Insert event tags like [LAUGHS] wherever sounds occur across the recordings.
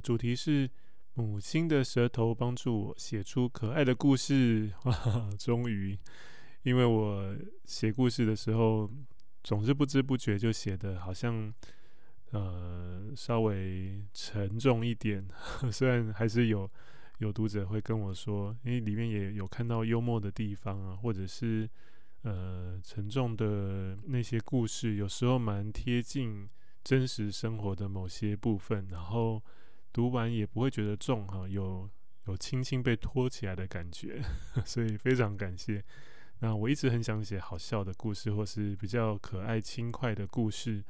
主题是母亲的舌头帮助我写出可爱的故事。哈哈，终于，因为我写故事的时候总是不知不觉就写得好像呃稍微沉重一点。[LAUGHS] 虽然还是有有读者会跟我说，因为里面也有看到幽默的地方啊，或者是呃沉重的那些故事，有时候蛮贴近。真实生活的某些部分，然后读完也不会觉得重哈，有有轻轻被托起来的感觉，[LAUGHS] 所以非常感谢。那我一直很想写好笑的故事，或是比较可爱轻快的故事，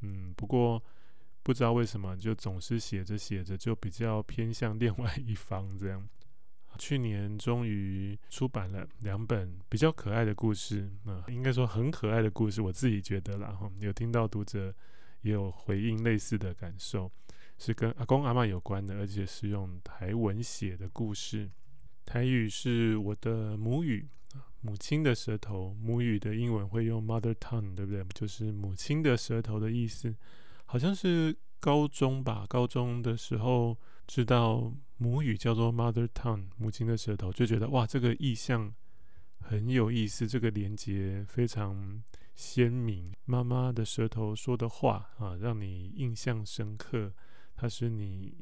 嗯，不过不知道为什么，就总是写着写着就比较偏向另外一方这样。去年终于出版了两本比较可爱的故事，啊，应该说很可爱的故事，我自己觉得啦哈，有听到读者。也有回应类似的感受，是跟阿公阿嬷有关的，而且是用台文写的故事。台语是我的母语，母亲的舌头。母语的英文会用 mother tongue，对不对？就是母亲的舌头的意思。好像是高中吧，高中的时候知道母语叫做 mother tongue，母亲的舌头，就觉得哇，这个意象很有意思，这个连接非常。鲜明，妈妈的舌头说的话啊，让你印象深刻。它是你，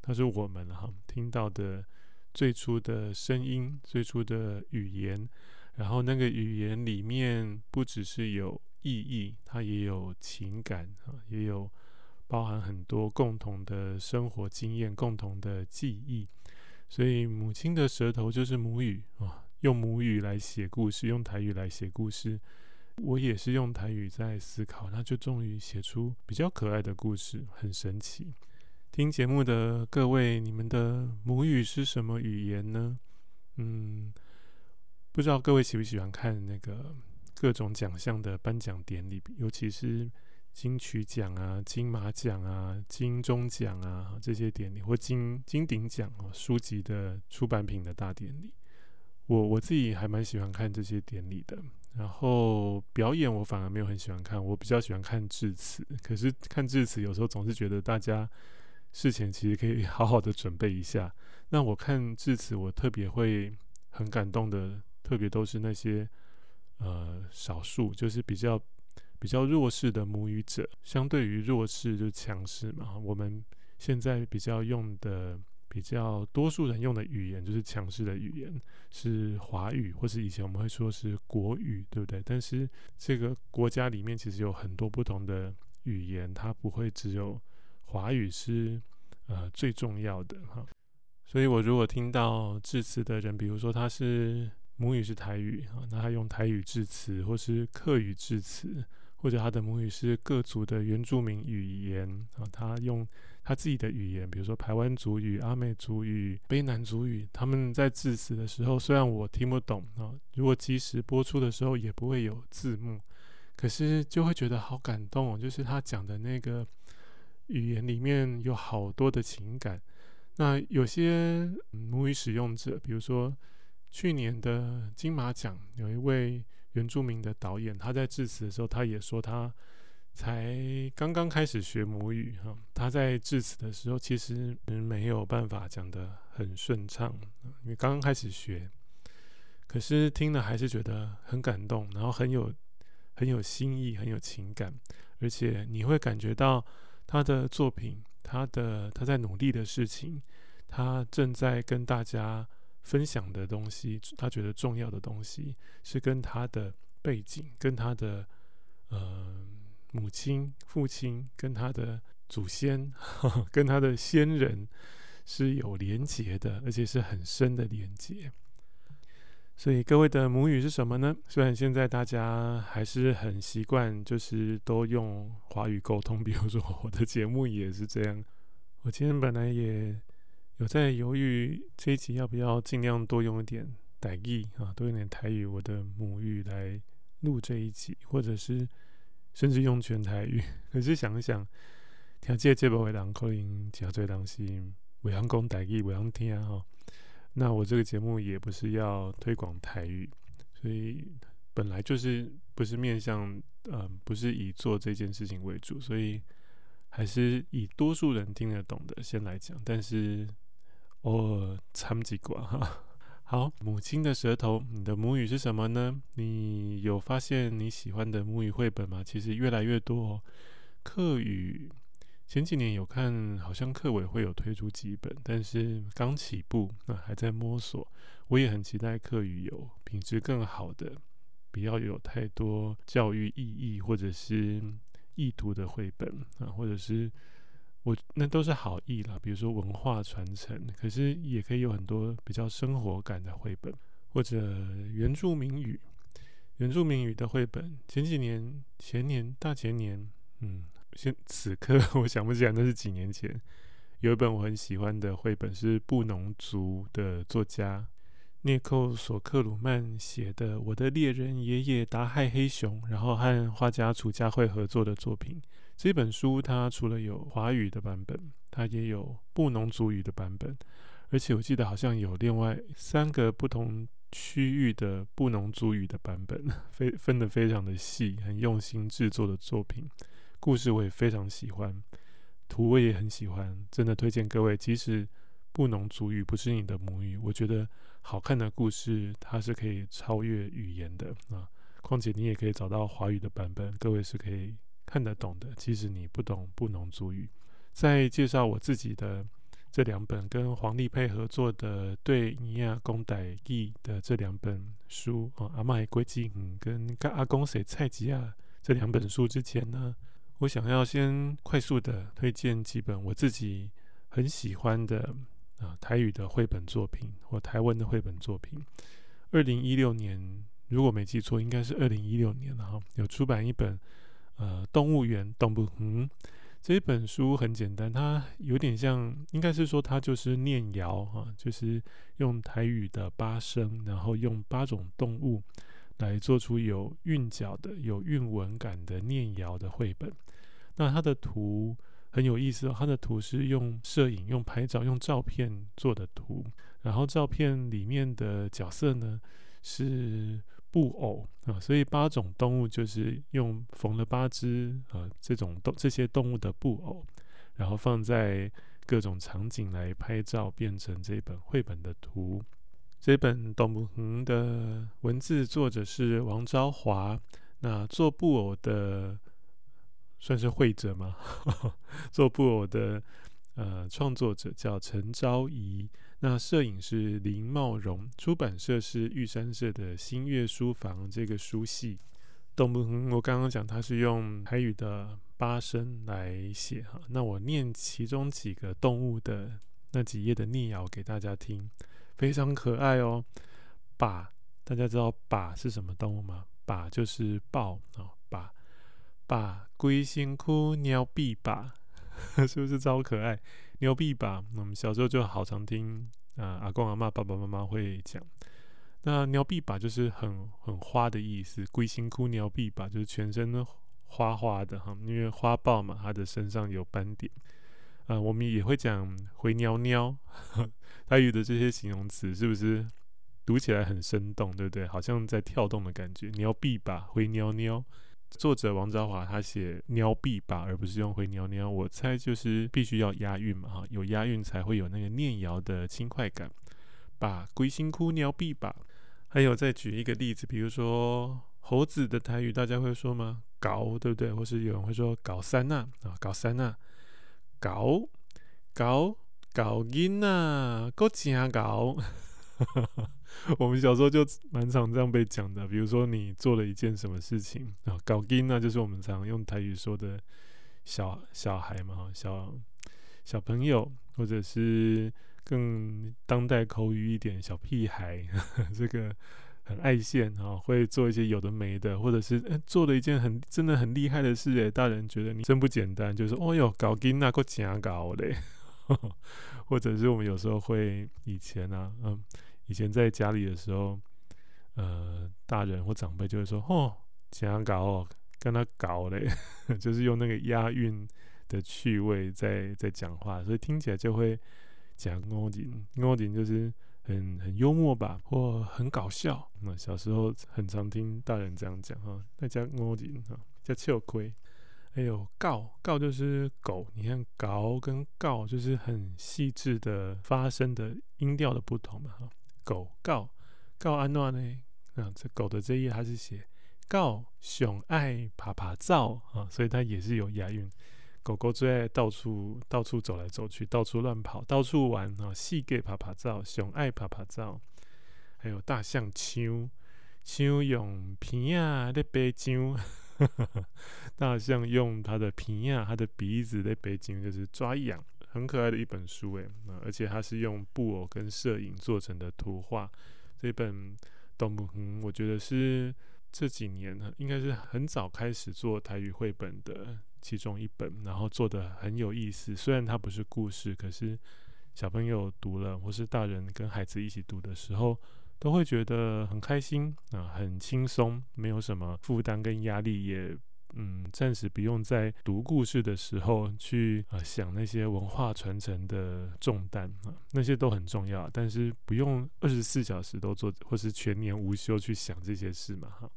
它是我们哈听到的最初的声音，最初的语言。然后那个语言里面不只是有意义，它也有情感啊，也有包含很多共同的生活经验、共同的记忆。所以母亲的舌头就是母语啊，用母语来写故事，用台语来写故事。我也是用台语在思考，那就终于写出比较可爱的故事，很神奇。听节目的各位，你们的母语是什么语言呢？嗯，不知道各位喜不喜欢看那个各种奖项的颁奖典礼，尤其是金曲奖啊、金马奖啊、金钟奖啊这些典礼，或金金鼎奖哦，书籍的出版品的大典礼。我我自己还蛮喜欢看这些典礼的。然后表演我反而没有很喜欢看，我比较喜欢看致辞。可是看致辞有时候总是觉得大家事前其实可以 [LAUGHS] 好好的准备一下。那我看致辞，我特别会很感动的，特别都是那些呃少数就是比较比较弱势的母语者，相对于弱势就强势嘛。我们现在比较用的。比较多数人用的语言就是强势的语言，是华语，或是以前我们会说是国语，对不对？但是这个国家里面其实有很多不同的语言，它不会只有华语是呃最重要的哈。所以我如果听到致辞的人，比如说他是母语是台语啊，那他用台语致辞，或是客语致辞。或者他的母语是各族的原住民语言啊，他用他自己的语言，比如说台湾族语、阿美族语、卑南族语，他们在致辞的时候，虽然我听不懂啊，如果即时播出的时候也不会有字幕，可是就会觉得好感动哦，就是他讲的那个语言里面有好多的情感。那有些母语使用者，比如说去年的金马奖有一位。原住民的导演，他在致辞的时候，他也说他才刚刚开始学母语哈。他在致辞的时候，其实没有办法讲得很顺畅，因为刚刚开始学。可是听了还是觉得很感动，然后很有很有新意，很有情感，而且你会感觉到他的作品，他的他在努力的事情，他正在跟大家。分享的东西，他觉得重要的东西，是跟他的背景、跟他的呃母亲、父亲、跟他的祖先、呵 [LAUGHS] 呵跟他的先人是有连结的，而且是很深的连结。所以各位的母语是什么呢？虽然现在大家还是很习惯，就是都用华语沟通，比如说我的节目也是这样。我今天本来也有在犹豫这一集要不要尽量多用一点台语啊，多用点台语，我的母语来录这一集，或者是甚至用全台语。[LAUGHS] 可是想一想，听这节目的人可能真侪人是袂晓讲台语，袂晓听哈。那我这个节目也不是要推广台语，所以本来就是不是面向，嗯、不是以做这件事情为主，所以还是以多数人听得懂的先来讲，但是偶尔掺几卦哈。[LAUGHS] 好，母亲的舌头，你的母语是什么呢？你有发现你喜欢的母语绘本吗？其实越来越多哦，客语。前几年有看，好像课委会有推出几本，但是刚起步，那还在摸索。我也很期待课语有品质更好的，不要有太多教育意义或者是意图的绘本啊，或者是我那都是好意啦，比如说文化传承，可是也可以有很多比较生活感的绘本，或者原住民语、原住民语的绘本。前几年、前年、大前年，嗯。现 [LAUGHS] 此刻我想不起来那是几年前，有一本我很喜欢的绘本，是布农族的作家聂寇索克鲁曼写的《我的猎人爷爷达亥黑熊》，然后和画家楚家慧合作的作品。这本书它除了有华语的版本，它也有布农族语的版本，而且我记得好像有另外三个不同区域的布农族语的版本，[LAUGHS] 非分得非常的细，很用心制作的作品。故事我也非常喜欢，图我也很喜欢，真的推荐各位。即使布农族语不是你的母语，我觉得好看的故事它是可以超越语言的啊。况且你也可以找到华语的版本，各位是可以看得懂的。即使你不懂布农族语，在介绍我自己的这两本跟黄丽佩合作的《对尼亚公代记》的这两本书啊，阿麦归基嗯跟阿公写蔡吉亚这两本书之前呢，我想要先快速的推荐几本我自己很喜欢的啊台语的绘本作品或台湾的绘本作品。二零一六年，如果没记错，应该是二零一六年了哈，有出版一本呃动物园动物嗯这一本书很简单，它有点像，应该是说它就是念谣哈，就是用台语的八声，然后用八种动物。来做出有韵脚的、有韵文感的念谣的绘本。那它的图很有意思哦，它的图是用摄影、用拍照、用照片做的图。然后照片里面的角色呢是布偶啊，所以八种动物就是用缝了八只啊这种动这些动物的布偶，然后放在各种场景来拍照，变成这本绘本的图。这本《动物园》的文字作者是王昭华，那做布偶的算是绘者吗？[LAUGHS] 做布偶的呃创作者叫陈昭仪，那摄影是林茂荣，出版社是玉山社的新月书房这个书系。《动物园》我刚刚讲它是用台语的八声来写哈，那我念其中几个动物的那几页的念谣给大家听。非常可爱哦，把，大家知道把是什么动物吗？把就是豹啊，把把龟辛苦鸟臂把，[LAUGHS] 是不是超可爱？鸟臂把，我们小时候就好常听啊，阿公阿嬷、爸爸妈妈会讲。那鸟臂把就是很很花的意思，龟辛苦鸟臂把就是全身都花花的哈，因为花豹嘛，它的身上有斑点。啊，我们也会讲回鸟鸟。台语的这些形容词是不是读起来很生动，对不对？好像在跳动的感觉。鸟臂吧，回鸟鸟。作者王昭华他写鸟臂吧，而不是用回鸟鸟。我猜就是必须要押韵嘛，哈，有押韵才会有那个念谣的轻快感。把龟辛苦鸟臂吧。还有再举一个例子，比如说猴子的台语，大家会说吗？搞，对不对？或是有人会说搞三呐啊，搞三呐，搞搞。搞音呐，够真搞！[LAUGHS] 我们小时候就蛮常这样被讲的。比如说，你做了一件什么事情啊，搞音呐，就是我们常用台语说的小小孩嘛，小小朋友，或者是更当代口语一点，小屁孩。[LAUGHS] 这个很爱现啊，会做一些有的没的，或者是、欸、做了一件很真的很厉害的事诶，大人觉得你真不简单，就是哦哟搞金那个假搞嘞，或者是我们有时候会以前啊，嗯，以前在家里的时候，呃，大人或长辈就会说哦假搞哦，跟他搞嘞，就是用那个押韵的趣味在在讲话，所以听起来就会讲欧锦，欧锦就是。很很幽默吧，或很搞笑。那小时候很常听大人这样讲哈，大家摸紧哈，叫笑亏。还有告告就是狗，你看搞跟告就是很细致的发声的音调的不同嘛哈。狗告告安诺呢？啊，这狗的这一页它是写告熊爱爬爬照啊，所以它也是有押韵。狗狗最爱到处到处走来走去，到处乱跑，到处玩啊！细给趴趴照，熊爱趴趴照。还有大象呛呛用皮啊在背呛，[LAUGHS] 大象用它的皮啊，它的鼻子在背呛，就是抓痒，很可爱的一本书诶。而且它是用布偶跟摄影做成的图画。这本动物园，我觉得是这几年应该是很早开始做台语绘本的。其中一本，然后做的很有意思。虽然它不是故事，可是小朋友读了，或是大人跟孩子一起读的时候，都会觉得很开心啊，很轻松，没有什么负担跟压力，也嗯，暂时不用在读故事的时候去啊想那些文化传承的重担啊，那些都很重要，但是不用二十四小时都做，或是全年无休去想这些事嘛，哈。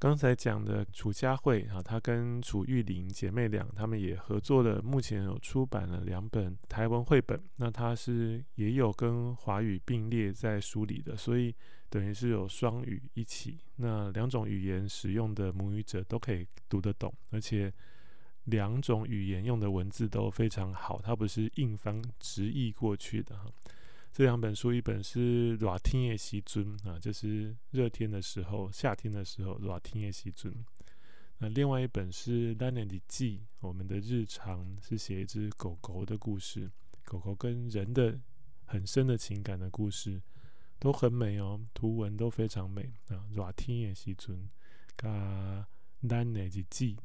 刚才讲的楚佳慧啊，她跟楚玉玲姐妹俩，她们也合作了，目前有出版了两本台湾绘本。那她是也有跟华语并列在书里的，所以等于是有双语一起。那两种语言使用的母语者都可以读得懂，而且两种语言用的文字都非常好，它不是硬翻直译过去的哈。这两本书，一本是《热天的时阵》啊，就是热天的时候，夏天的时候，热天的时阵。那另外一本是《咱的记》，我们的日常是写一只狗狗的故事，狗狗跟人的很深的情感的故事，都很美哦，图文都非常美啊。热天的时阵，加《咱的记》。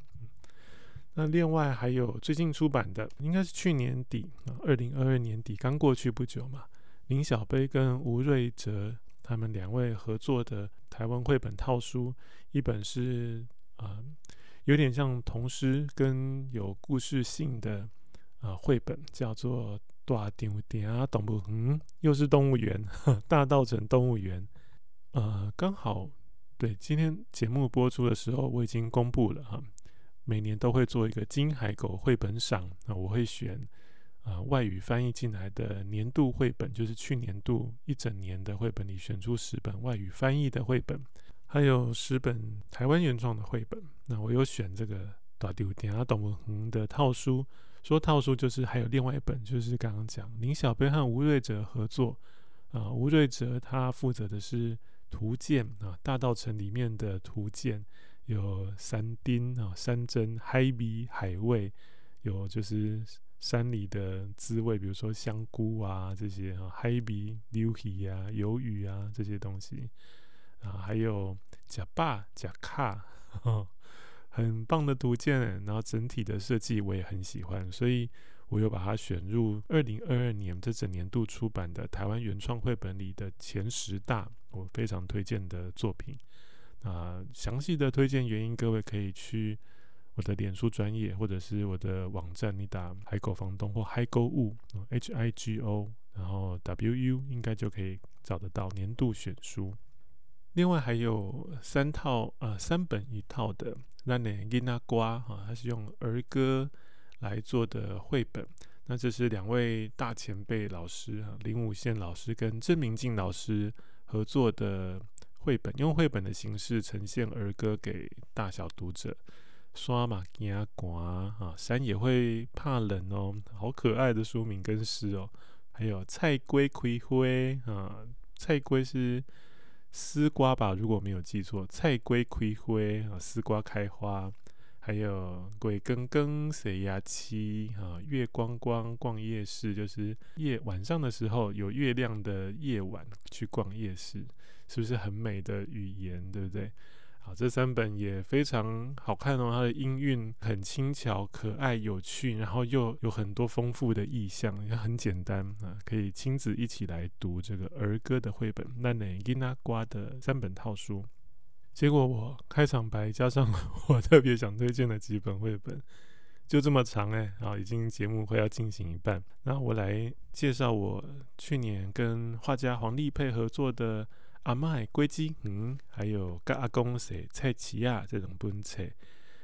那另外还有最近出版的，应该是去年底啊，二零二二年底刚过去不久嘛。林小杯跟吴瑞哲他们两位合作的台湾绘本套书，一本是啊、呃，有点像童诗跟有故事性的啊、呃、绘本，叫做《大稻埕动物园》，又是动物园，[LAUGHS] 大稻城动物园。呃，刚好对今天节目播出的时候，我已经公布了哈，每年都会做一个金海狗绘本赏，那我会选。啊、外语翻译进来的年度绘本，就是去年度一整年的绘本里选出十本外语翻译的绘本，还有十本台湾原创的绘本。那我有选这个《大稻埕动物园》的套书，说套书就是还有另外一本，就是刚刚讲林小贝和吴瑞哲合作。啊、吴瑞哲他负责的是图鉴啊，大道城里面的图鉴有山丁啊、山珍海味、海味，有就是。山里的滋味，比如说香菇啊这些啊，海味、鱿鱼啊、鱿鱼啊这些东西啊，还有假巴、假卡，很棒的图鉴。然后整体的设计我也很喜欢，所以我又把它选入二零二二年这整年度出版的台湾原创绘本里的前十大，我非常推荐的作品。啊，详细的推荐原因，各位可以去。我的脸书专业，或者是我的网站，你打“海狗房东”或“嗨购物 ”（H I G O），然后 W U，应该就可以找得到年度选书。另外还有三套呃三本一套的《咱的囡仔歌》哈，它是用儿歌来做的绘本。那这是两位大前辈老师哈，林武宪老师跟郑明进老师合作的绘本，用绘本的形式呈现儿歌给大小读者。山嘛惊寒啊，山也会怕冷哦，好可爱的书名跟诗哦。还有菜龟葵花啊，菜龟是丝瓜吧？如果没有记错，菜龟葵花啊，丝瓜开花。还有鬼更更谁呀七啊，月光光逛夜市，就是夜晚上的时候有月亮的夜晚去逛夜市。是不是很美的语言，对不对？好，这三本也非常好看哦，它的音韵很轻巧、可爱、有趣，然后又有很多丰富的意象，也很简单啊，可以亲子一起来读这个儿歌的绘本。那内吉那瓜的三本套书，结果我开场白加上 [LAUGHS] 我特别想推荐的几本绘本，就这么长哎，啊，已经节目快要进行一半，那我来介绍我去年跟画家黄丽佩合作的。阿嬷的果子园，嗯，还有跟阿公写菜市仔这种本册，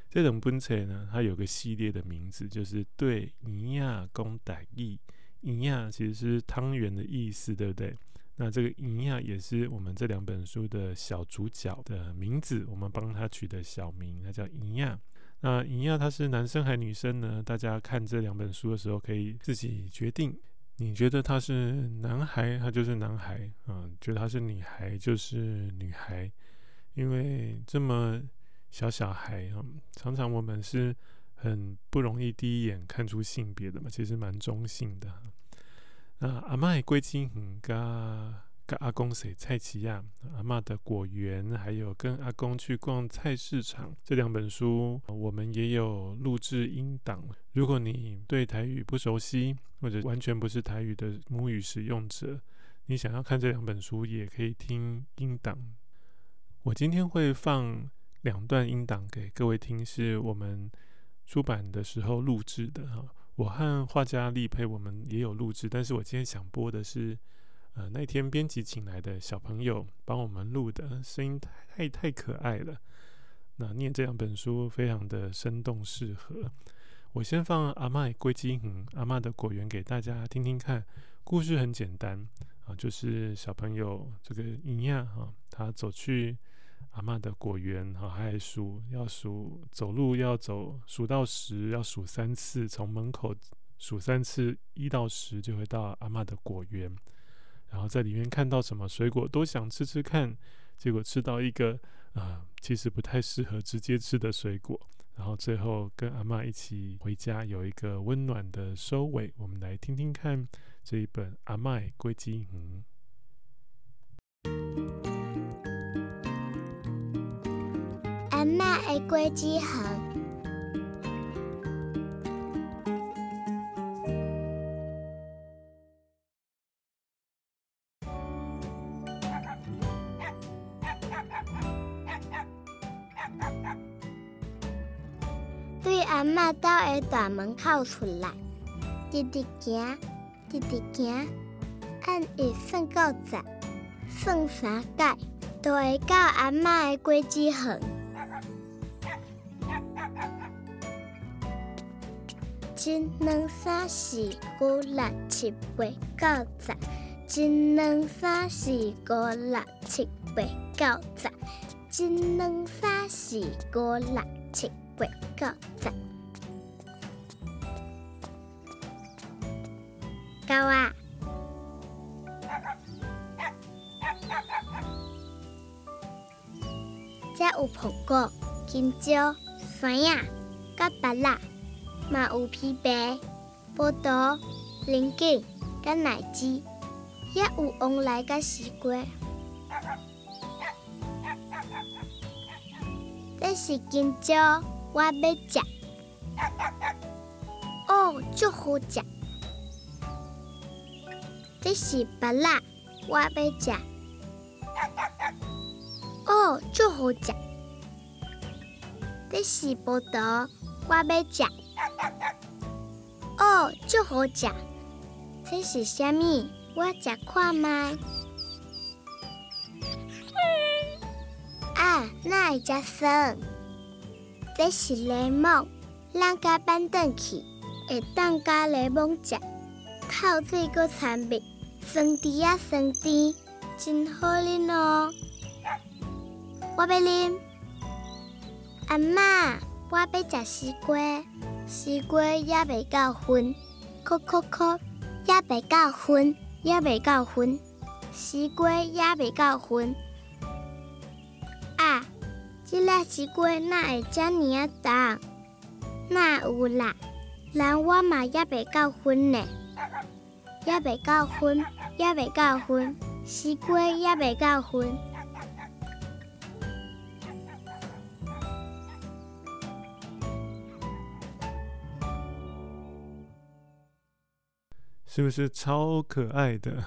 这种本册呢，它有个系列的名字，就是对园仔讲台语。园仔其实是汤圆的意思，对不对？那这个园仔也是我们这两本书的小主角的名字，我们帮他取的小名，他叫园仔。那园仔他是男生还是女生呢？大家看这两本书的时候可以自己决定。你觉得他是男孩，他就是男孩，啊，觉得他是女孩，就是女孩，因为这么小小孩，啊，常常我们是很不容易第一眼看出性别的嘛，其实蛮中性的。那阿嬷的果子园跟阿公洗菜市仔，阿嬷的果园，还有跟阿公去逛菜市场，这两本书我们也有录制音档。如果你对台语不熟悉，或者完全不是台语的母语使用者，你想要看这两本书，也可以听音档。我今天会放两段音档给各位听，是我们出版的时候录制的哈。我和画家立沛，我们也有录制，但是我今天想播的是。呃，那天编辑请来的小朋友帮我们录的声音太太太可爱了。那念这两本书非常的生动适合。我先放阿嬷的果子园，阿嬷的果园给大家听听看。故事很简单啊，就是小朋友这个园仔啊，他走去阿嬷的果园哈，还数要数走路要走数到十要数三次，从门口数三次一到十就会到阿嬷的果园。然后在里面看到什么水果都想吃吃看，结果吃到一个啊、其实不太适合直接吃的水果。然后最后跟阿嬷一起回家，有一个温暖的收尾。我们来听听看这一本《阿嬷的果子园》。阿嬷的果子园。阿嬷家的大门口出来，直直行，直直行，按一算到十，算三届，就会到阿嬷的果子园。一、两、三、四、五、六、七、八、九、十。一、两、三、四、五、六、七、八、九、十。一、两、三、四、五、六、七。八九十，够啊！有苹果、香蕉、山药、甲芭乐，嘛有枇杷、葡萄、龙眼、甲奶子，也有旺来甲西瓜。这是香蕉。我要吃，哦，就好吃。这是芭乐，我要吃，哦，就好吃。这是葡萄，我要吃，哦，就好吃。这是什么？我吃看吗？啊，那会吃酸。这是柠檬，咱家搬转去，会当加柠檬汁，透水阁参蜜，酸甜啊酸甜，真好啉哦！我要啉。阿嬷，我要食西瓜，西瓜也未够分，扣扣扣，也未够分，也未够分，西瓜也未够分。这粒西瓜哪会这么啊重？哪有啦？人我嘛也未够分呢，也未到婚，也未到婚，西瓜也未到婚。是不是超可爱的？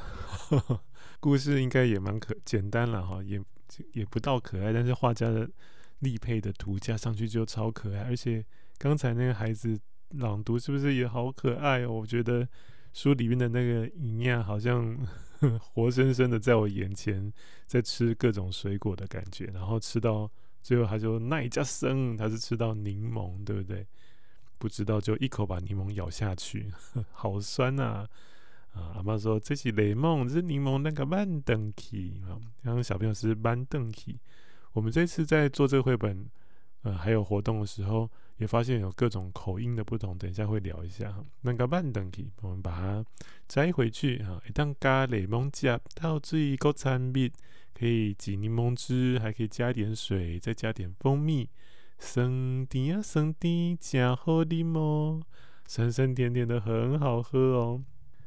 [LAUGHS] 故事应该也蛮可简单了哈，也也不到可爱，但是画家的立配的图加上去就超可爱，而且刚才那个孩子朗读是不是也好可爱哦？我觉得书里面的那个营养好像 [LAUGHS] 活生生的在我眼前，在吃各种水果的感觉，然后吃到最后他就耐加生，他是吃到柠檬，对不对？不知道就一口把柠檬咬下去，[LAUGHS] 好酸呐！啊，啊，阿妈说这是柠檬，这是柠檬那个慢登起啊。刚刚小朋友是慢登起。我们这次在做这个绘本，呃，还有活动的时候，也发现有各种口音的不同。等一下会聊一下。那个慢登起，我们把它摘回去啊。一旦加柠檬汁，到最后产蜜，可以挤柠檬汁，还可以加点水，再加点蜂蜜。酸甜啊，酸甜，真好啉哦，酸酸甜甜的，很好喝哦。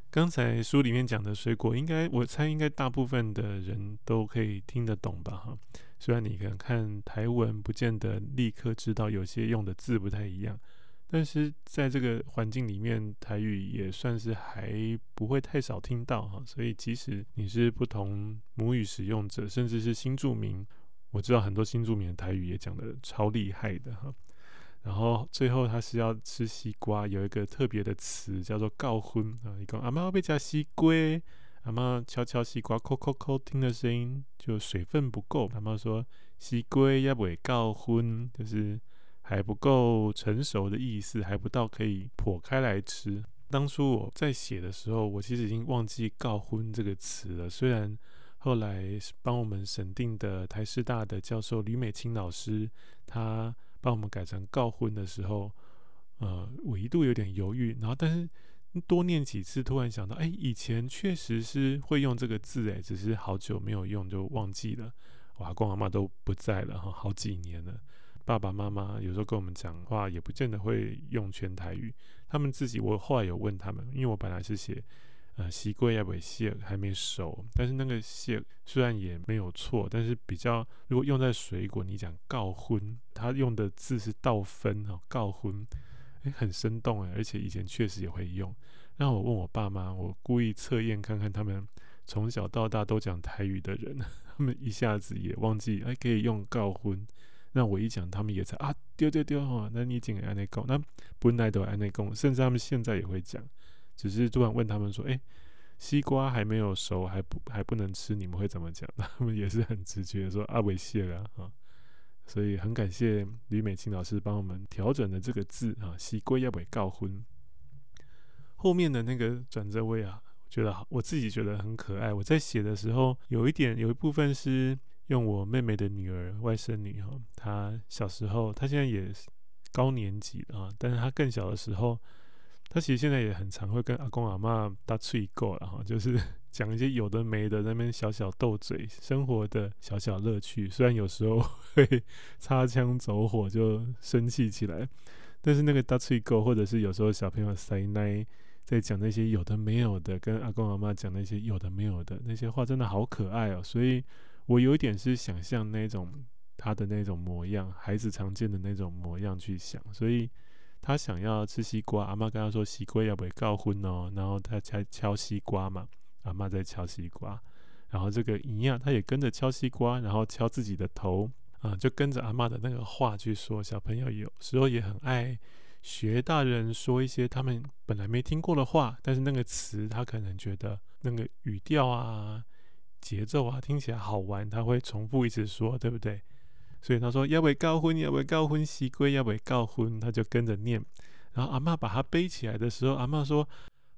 刚才书里面讲的水果，应该我猜应该大部分的人都可以听得懂吧？哈，虽然你可能看台文，不见得立刻知道有些用的字不太一样，但是在这个环境里面，台语也算是还不会太少听到哈。所以即使你是不同母语使用者，甚至是新住民。我知道很多新住民的台语也讲得超厉害的哈，然后最后他是要吃西瓜，有一个特别的词叫做“告婚”啊，一个阿妈要被加西瓜，阿妈敲敲西瓜，抠抠抠，听的声音就水分不够，阿妈说西瓜要不会告婚，就是还不够成熟的意思，还不到可以剖开来吃。当初我在写的时候，我其实已经忘记“告婚”这个词了，虽然。后来帮我们审定的台师大的教授吕美清老师，他帮我们改成告婚的时候，呃，我一度有点犹豫，然后但是多念几次，突然想到，哎，以前确实是会用这个字，哎，只是好久没有用就忘记了。我阿公阿妈都不在了哈，好几年了。爸爸妈妈有时候跟我们讲话，也不见得会用全台语，他们自己，我后来有问他们，因为我本来是写。呃，西瓜要不蟹还没熟，但是那个蟹虽然也没有错，但是比较如果用在水果，你讲告婚，他用的字是倒分哈，告婚，诶，很生动诶，而且以前确实也会用。那我问我爸妈，我故意测验看看他们从小到大都讲台语的人，[LAUGHS] 他们一下子也忘记哎可以用告婚。那我一讲，他们也猜啊丢丢丢哈，那你讲安内讲，那本来都安内讲，甚至他们现在也会讲。只是突然问他们说：“诶，西瓜还没有熟，还不还不能吃，你们会怎么讲？” [LAUGHS] 他们也是很直觉说：“阿维谢了啊。”所以很感谢吕美清老师帮我们调整的这个字啊，“西归要不要告婚”。后面的那个转折位啊，我觉得我自己觉得很可爱。我在写的时候，有一点有一部分是用我妹妹的女儿外甥女哈，她小时候，她现在也高年级啊，但是她更小的时候。他其实现在也很常会跟阿公阿嬷打趣过了哈，[LAUGHS] 就是讲一些有的没的，那边小小斗嘴，生活的小小乐趣。虽然有时候会擦枪走火，就生气起来，但是那个打趣过，或者是有时候小朋友塞奶在讲那些有的没有的，跟阿公阿嬷讲那些有的没有的那些话，真的好可爱哦。所以我有一点是想象那种他的那种模样，孩子常见的那种模样去想，所以。他想要吃西瓜，阿妈跟他说西瓜要不要告昏哦，然后他敲敲西瓜嘛，阿妈在敲西瓜，然后这个一样，他也跟着敲西瓜，然后敲自己的头啊，就跟着阿妈的那个话去说。小朋友有时候也很爱学大人说一些他们本来没听过的话，但是那个词他可能觉得那个语调啊、节奏啊听起来好玩，他会重复一直说，对不对？所以他说要不要告婚，要不要告婚，西归要不要告婚，他就跟着念。然后阿嬷把他背起来的时候，阿嬷说：“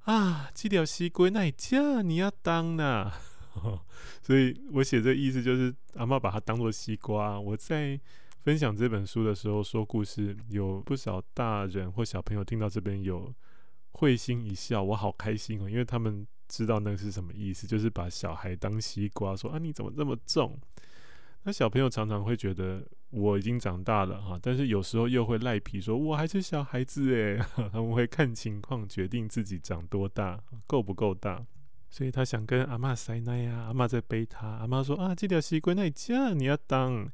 啊，这条西归那家你要当呢。” [LAUGHS] 所以我写这意思就是阿嬷把它当做西瓜。我在分享这本书的时候说故事，有不少大人或小朋友听到这边有会心一笑，我好开心哦，因为他们知道那个是什么意思，就是把小孩当西瓜，说啊你怎么这么重？那小朋友常常会觉得我已经长大了哈，但是有时候又会赖皮说我还是小孩子诶，[LAUGHS] 他们会看情况决定自己长多大，够不够大。所以他想跟阿嬷塞奶呀，阿嬷在背他，阿嬷说啊，这条西瓜那家你要当，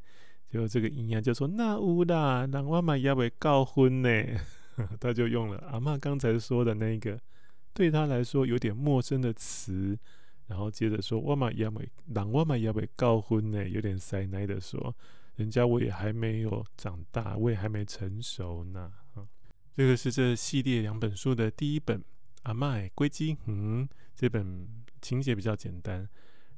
结果这个营养就说那有啦，让我妈也会告婚呢，[LAUGHS] 他就用了阿嬷刚才说的那个对他来说有点陌生的词，然后接着说我嘛也没，人我嘛也没告婚呢，有点塞奶的说，人家我也还没有长大，我也还没成熟呢。啊，这个是这系列两本书的第一本《阿嬷的鸡鸡园》，这本情节比较简单。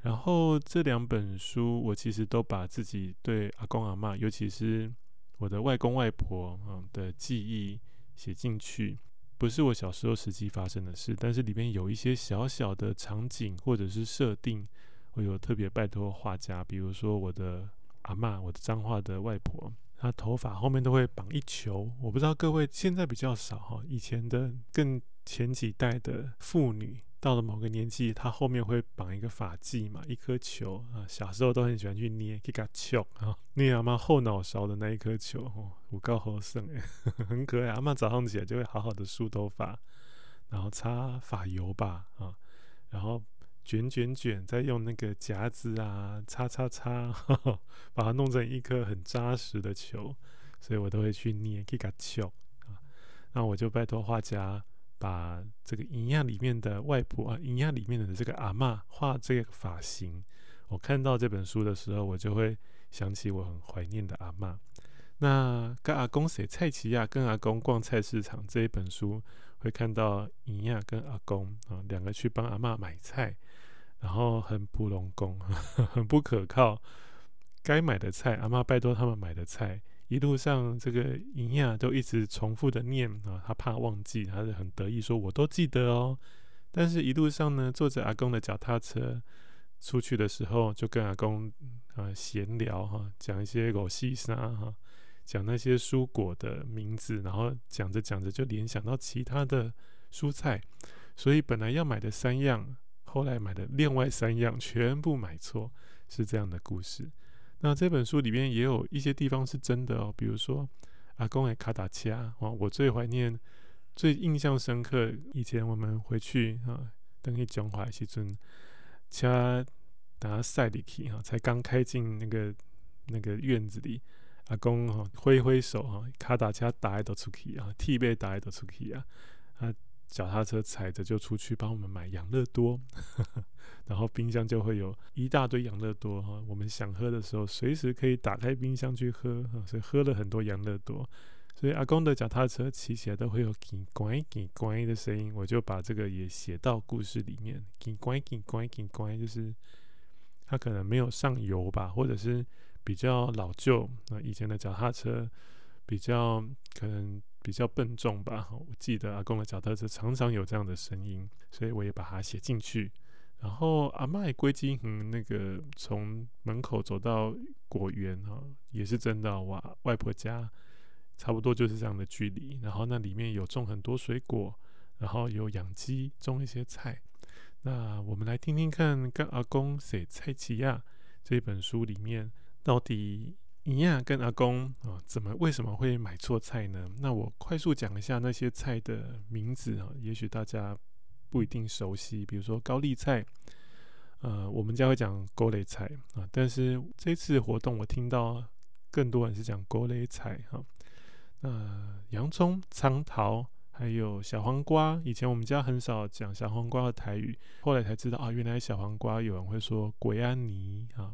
然后这两本书，我其实都把自己对阿公阿嬷，尤其是我的外公外婆啊的记忆写进去。不是我小时候实际发生的事，但是里面有一些小小的场景或者是设定，我有特别拜托画家，比如说我的阿嬷，我的脏话的外婆，她头发后面都会绑一球，我不知道各位现在比较少哈，以前的更前几代的妇女。到了某个年纪，他后面会绑一个发髻嘛，一颗球啊。小时候都很喜欢去捏，给它揪啊，捏阿妈后脑勺的那一颗球哦，我告好生哎，[LAUGHS] 很可爱。阿妈早上起来就会好好的梳头发，然后擦发油吧啊，然后卷卷卷，再用那个夹子啊擦擦擦，呵 [LAUGHS] 呵把它弄成一颗很扎实的球。所以我都会去捏，给它揪啊。那我就拜托画家。把这个银亚里面的外婆啊，银亚里面的这个阿嬷画这个发型，我看到这本书的时候，我就会想起我很怀念的阿嬷。那跟阿公写蔡奇亚跟阿公逛菜市场这一本书，会看到银亚跟阿公啊两个去帮阿嬷买菜，然后很不拢工，[LAUGHS] 很不可靠，该买的菜阿嬷拜托他们买的菜。一路上，这个营养都一直重复的念啊，他怕忘记，他是很得意说：“我都记得哦。”但是，一路上呢，坐着阿公的脚踏车出去的时候，就跟阿公啊闲聊哈，讲一些狗细沙哈，讲那些蔬果的名字，然后讲着讲着就联想到其他的蔬菜，所以本来要买的三样，后来买的另外三样全部买错，是这样的故事。那这本书里面也有一些地方是真的哦，比如说阿公的卡达恰，我最怀念、最印象深刻。以前我们回去啊，等于讲话时阵，车打赛里去哈，才刚开进那个那个院子里，阿公哈挥挥手哈，卡达恰打一道出去啊，替背打一道出去啊，啊。脚踏车踩着就出去帮我们买养乐多，[LAUGHS] 然后冰箱就会有一大堆养乐多哈。我们想喝的时候，随时可以打开冰箱去喝，所以喝了很多养乐多。所以阿公的脚踏车骑起来都会有“叽呱叽呱”的声音，我就把这个也写到故事里面。“叽呱叽呱叽呱”就是他可能没有上油吧，或者是比较老旧，那以前的脚踏车比较可能。比较笨重吧，我记得阿公的脚踏车常常有这样的声音，所以我也把它写进去。然后阿嬷的龟鸡嗯，那个从门口走到果园哈，也是真的哇，外婆家差不多就是这样的距离。然后那里面有种很多水果，然后有养鸡，种一些菜。那我们来听听看，跟阿公写菜市仔这本书里面到底。一样跟阿公啊，怎么为什么会买错菜呢？那我快速讲一下那些菜的名字啊，也许大家不一定熟悉，比如说高丽菜，呃，我们家会讲高丽菜啊，但是这次活动我听到更多人是讲高丽菜哈。那洋葱、葱头还有小黄瓜，以前我们家很少讲小黄瓜的台语，后来才知道啊，原来小黄瓜有人会说鬼安妮啊。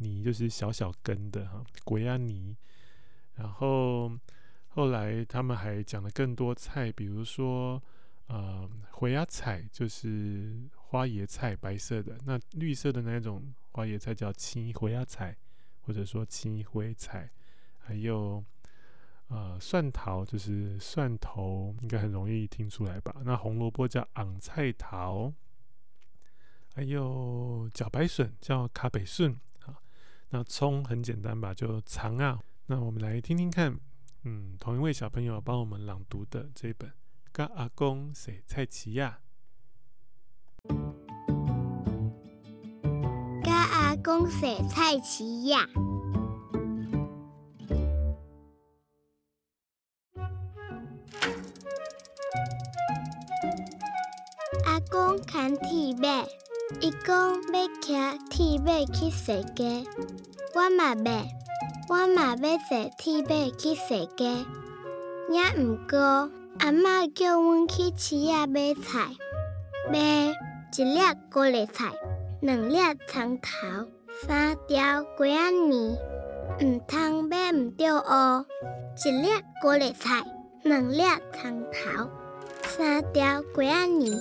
泥就是小小根的哈，鬼啊泥。然后后来他们还讲了更多菜，比如说呃，花椰菜就是花椰菜，白色的。那绿色的那种花椰菜叫青花椰菜，或者说青灰菜。还有呃，蒜头就是蒜头，应该很容易听出来吧？那红萝卜叫昂菜头，还有茭白笋叫卡北笋。那葱很简单吧，就长啊。那我们来听听看，嗯，同一位小朋友帮我们朗读的这一本《跟阿公写菜市仔》。跟阿公写菜市仔。阿公牵铁马。伊讲要骑铁马去踅街，我嘛要，我嘛要坐铁马去踅街。也毋过，阿嬷叫阮去市仔买菜，买一粒高丽菜，两粒葱头，三条桂仔面，毋通买毋着哦。一粒高丽菜，两粒葱头，三条桂仔面，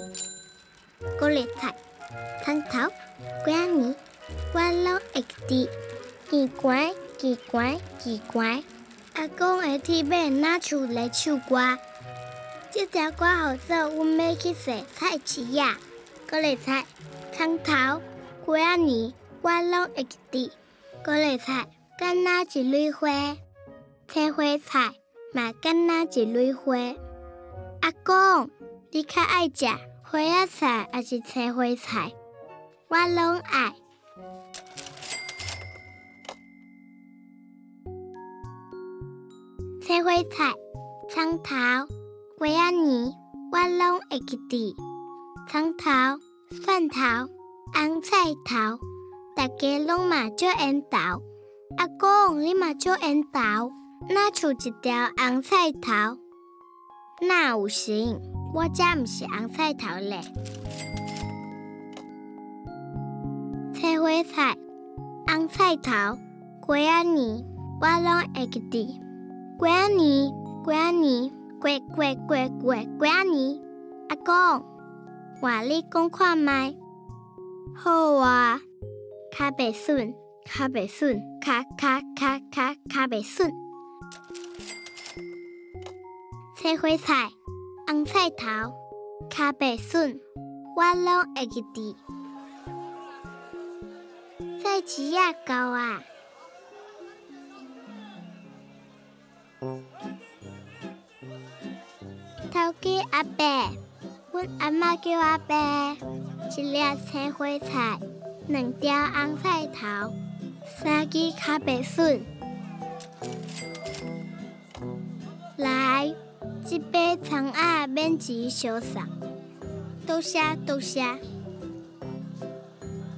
高丽菜、葱头、桂仔面，我拢会记。奇怪，奇怪，奇怪！阿公会去买哪处来唱歌？这条歌好说，阮要去洗菜市仔，高丽菜、葱头、桂仔面，我拢会记。高丽菜敢若一蕊花，青花菜嘛敢若一蕊花。阿公，你较爱食花仔菜还是青花菜？我拢爱。青花菜、葱头、桂仔面，我拢会记得。葱头、蒜头、红菜头，大家拢嘛做缘投。阿公，你嘛做缘投，哪出一条红菜头？那有行，我家毋是红菜头嘞。青花菜、红菜头、桂仔面，我拢会记得。桂仔面，桂仔面，桂桂桂桂桂仔面。阿公，话你讲看觅，好啊，较袂损，较袂损，较较较较较袂损。青花菜，红菜头，较袂损，我拢会记得。菜市仔到啊！头家阿伯，阮阿嬷叫阿伯，一粒青花菜，两条红菜头，三支较白笋。来，一杯葱仔免钱相送，多谢多谢。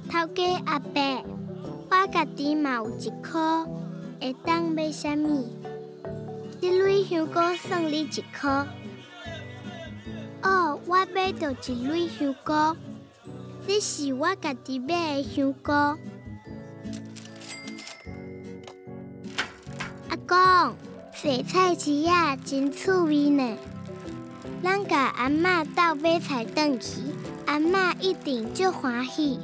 头家阿伯，我家己嘛有一颗，会当买啥物？一蕊香菇送你一颗。哦，我买到一蕊香菇，这是我家己买的香菇。阿公，洗菜市仔真趣味呢。咱甲阿嬷斗买菜转去，阿嬷一定就欢喜。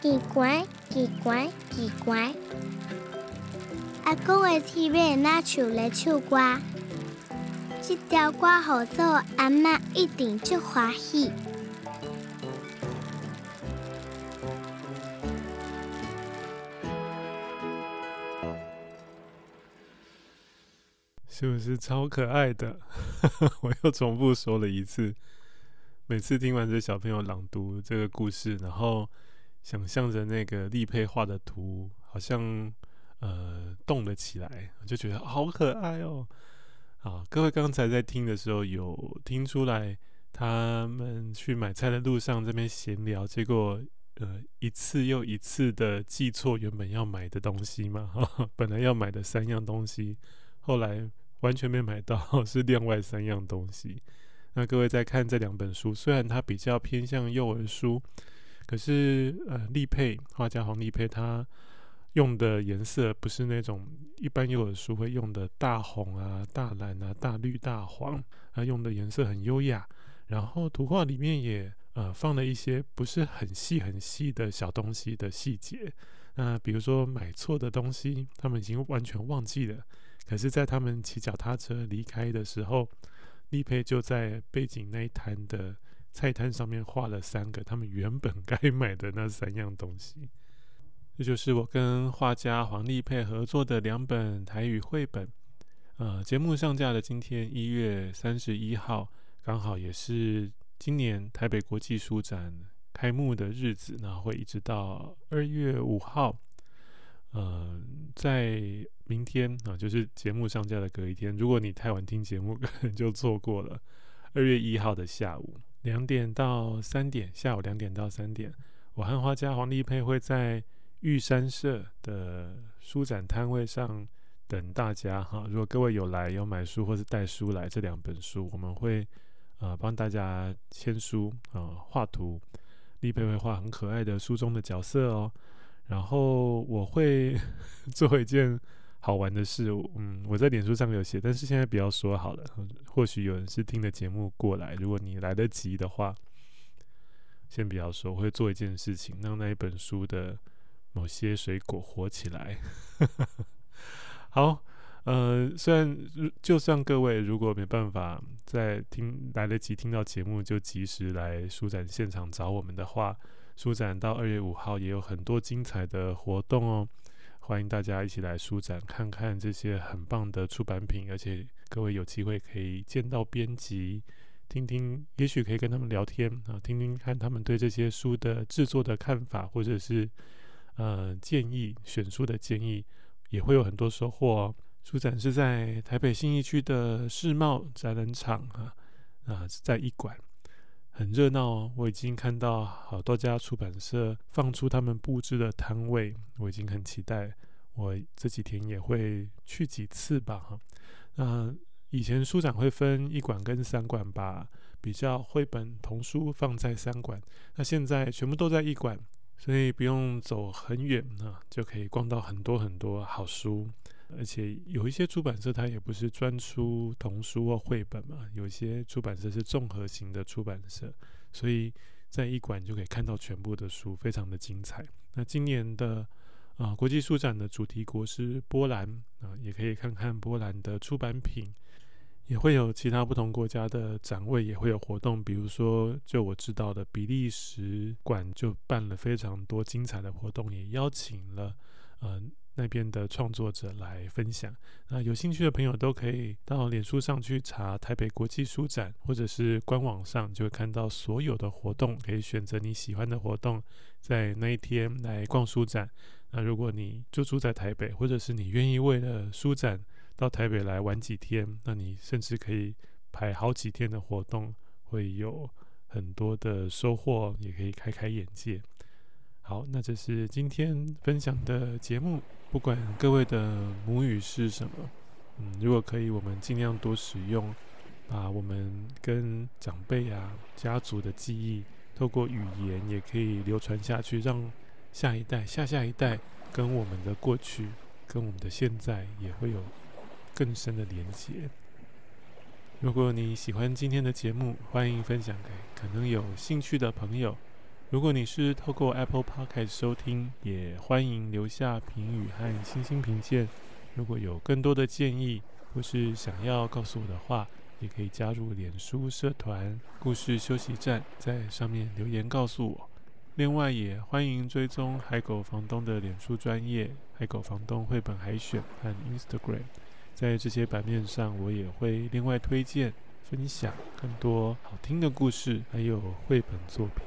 奇怪，奇怪，奇怪。阿公会去买哪处来唱歌？这条歌好做，阿嬷一定就欢喜。是不是 [LAUGHS] 超可爱的？[LAUGHS] 我又重复说了一次。每次听完这小朋友朗读这个故事，然后想象着那个立佩画的图，好像。呃，动了起来，就觉得好可爱哦。啊，各位刚才在听的时候有听出来，他们去买菜的路上这边闲聊，结果呃一次又一次的记错原本要买的东西嘛。哈，[LAUGHS] 本来要买的三样东西，后来完全没买到，[LAUGHS] 是另外三样东西。那各位在看这两本书，虽然它比较偏向幼儿书，可是呃，立佩画家黄立佩他。用的颜色不是那种一般幼儿书会用的大红啊、大蓝啊、大绿、大黄，他用的颜色很优雅。然后图画里面也呃放了一些不是很细很细的小东西的细节。那比如说买错的东西，他们已经完全忘记了。可是，在他们骑脚踏车离开的时候，立佩就在背景那一摊的菜摊上面画了三个他们原本该买的那三样东西。这就是我跟画家黄丽佩合作的两本台语绘本。呃，节目上架的今天一月三十一号，刚好也是今年台北国际书展开幕的日子，然后会一直到二月五号。呃，在明天啊，就是节目上架的隔一天，如果你太晚听节目，[LAUGHS] 可能就错过了。二月一号的下午两点到三点，下午两点到三点，我和画家黄立佩会在玉山社的书展摊位上等大家哈。如果各位有来有买书或是带书来，这两本书我们会呃帮大家签书啊、画图，立佩会画很可爱的书中的角色哦。然后我会 [LAUGHS] 做一件好玩的事，嗯，我在脸书上有写，但是现在不要说好了。或许有人是听的节目过来，如果你来得及的话，先不要说。我会做一件事情，让那一本书的某些水果活起来。[LAUGHS] 好，呃，虽然就算各位如果没办法在听来得及听到节目，就及时来书展现场找我们的话。书展到二月五号也有很多精彩的活动哦，欢迎大家一起来书展看看这些很棒的出版品，而且各位有机会可以见到编辑，听听，也许可以跟他们聊天啊，听听看他们对这些书的制作的看法，或者是呃建议选书的建议，也会有很多收获哦。书展是在台北信义区的世贸展览场啊啊，在一馆。很热闹哦，我已经看到好多家出版社放出他们布置的摊位，我已经很期待。我这几天也会去几次吧，哈。那以前书展会分一馆跟三馆，把比较绘本童书放在三馆，那现在全部都在一馆，所以不用走很远啊，就可以逛到很多很多好书。而且有一些出版社，它也不是专出童书或绘本嘛，有一些出版社是综合型的出版社，所以在一馆就可以看到全部的书，非常的精彩。那今年的啊、呃、国际书展的主题国是波兰啊、也可以看看波兰的出版品，也会有其他不同国家的展位，也会有活动，比如说就我知道的比利时馆就办了非常多精彩的活动，也邀请了呃。那边的创作者来分享，那有兴趣的朋友都可以到脸书上去查台北国际书展，或者是官网上就会看到所有的活动，可以选择你喜欢的活动，在那一天来逛书展。那如果你就住在台北，或者是你愿意为了书展到台北来玩几天，那你甚至可以排好几天的活动，会有很多的收获，也可以开开眼界。好，那这是今天分享的节目。不管各位的母语是什么，嗯，如果可以，我们尽量多使用，把我们跟长辈啊、家族的记忆，透过语言也可以流传下去，让下一代、下下一代跟我们的过去、跟我们的现在也会有更深的连接。如果你喜欢今天的节目，欢迎分享给可能有兴趣的朋友。如果你是透过 Apple Podcast 收听，也欢迎留下评语和星星评鉴。如果有更多的建议或是想要告诉我的话，也可以加入脸书社团“故事休息站”，在上面留言告诉我。另外，也欢迎追踪海狗房东的脸书专业“海狗房东绘本海选”和 Instagram，在这些版面上，我也会另外推荐分享更多好听的故事，还有绘本作品。